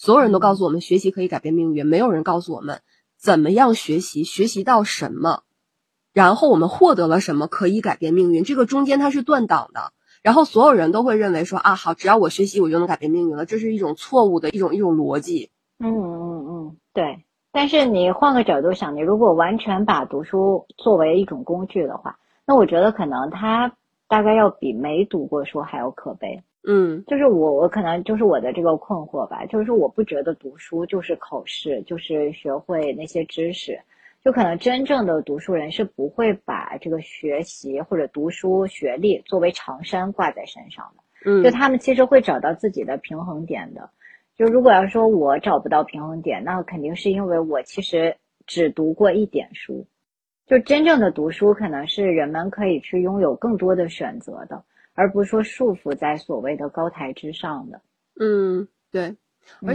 所有人都告诉我们学习可以改变命运，没有人告诉我们怎么样学习，学习到什么，然后我们获得了什么可以改变命运。这个中间它是断档的，然后所有人都会认为说啊，好，只要我学习，我就能改变命运了，这是一种错误的一种一种逻辑。嗯嗯嗯，对。但是你换个角度想，你如果完全把读书作为一种工具的话，那我觉得可能它大概要比没读过书还要可悲。嗯，就是我，我可能就是我的这个困惑吧，就是我不觉得读书就是考试，就是学会那些知识，就可能真正的读书人是不会把这个学习或者读书学历作为长衫挂在身上的，嗯，就他们其实会找到自己的平衡点的。就如果要说我找不到平衡点，那肯定是因为我其实只读过一点书，就真正的读书可能是人们可以去拥有更多的选择的。而不是说束缚在所谓的高台之上的，嗯，对。